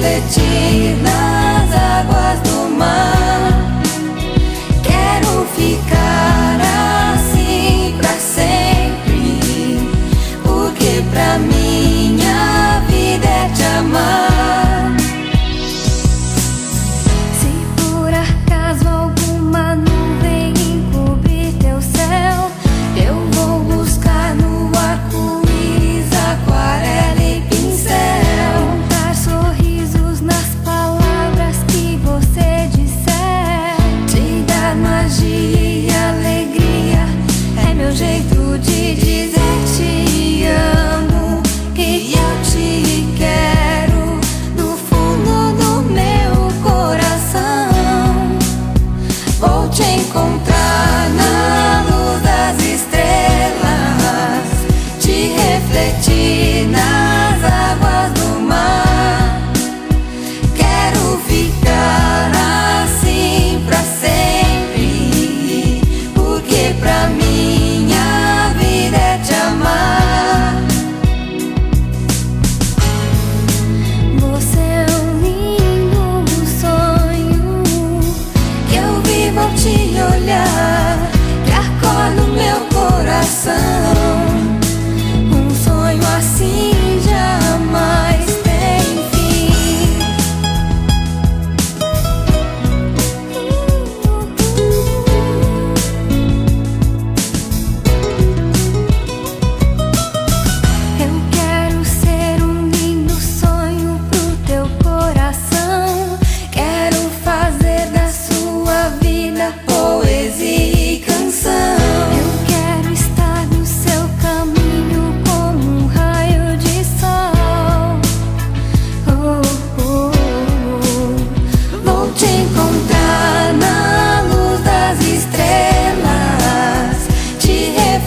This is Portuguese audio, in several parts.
refletir na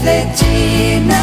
de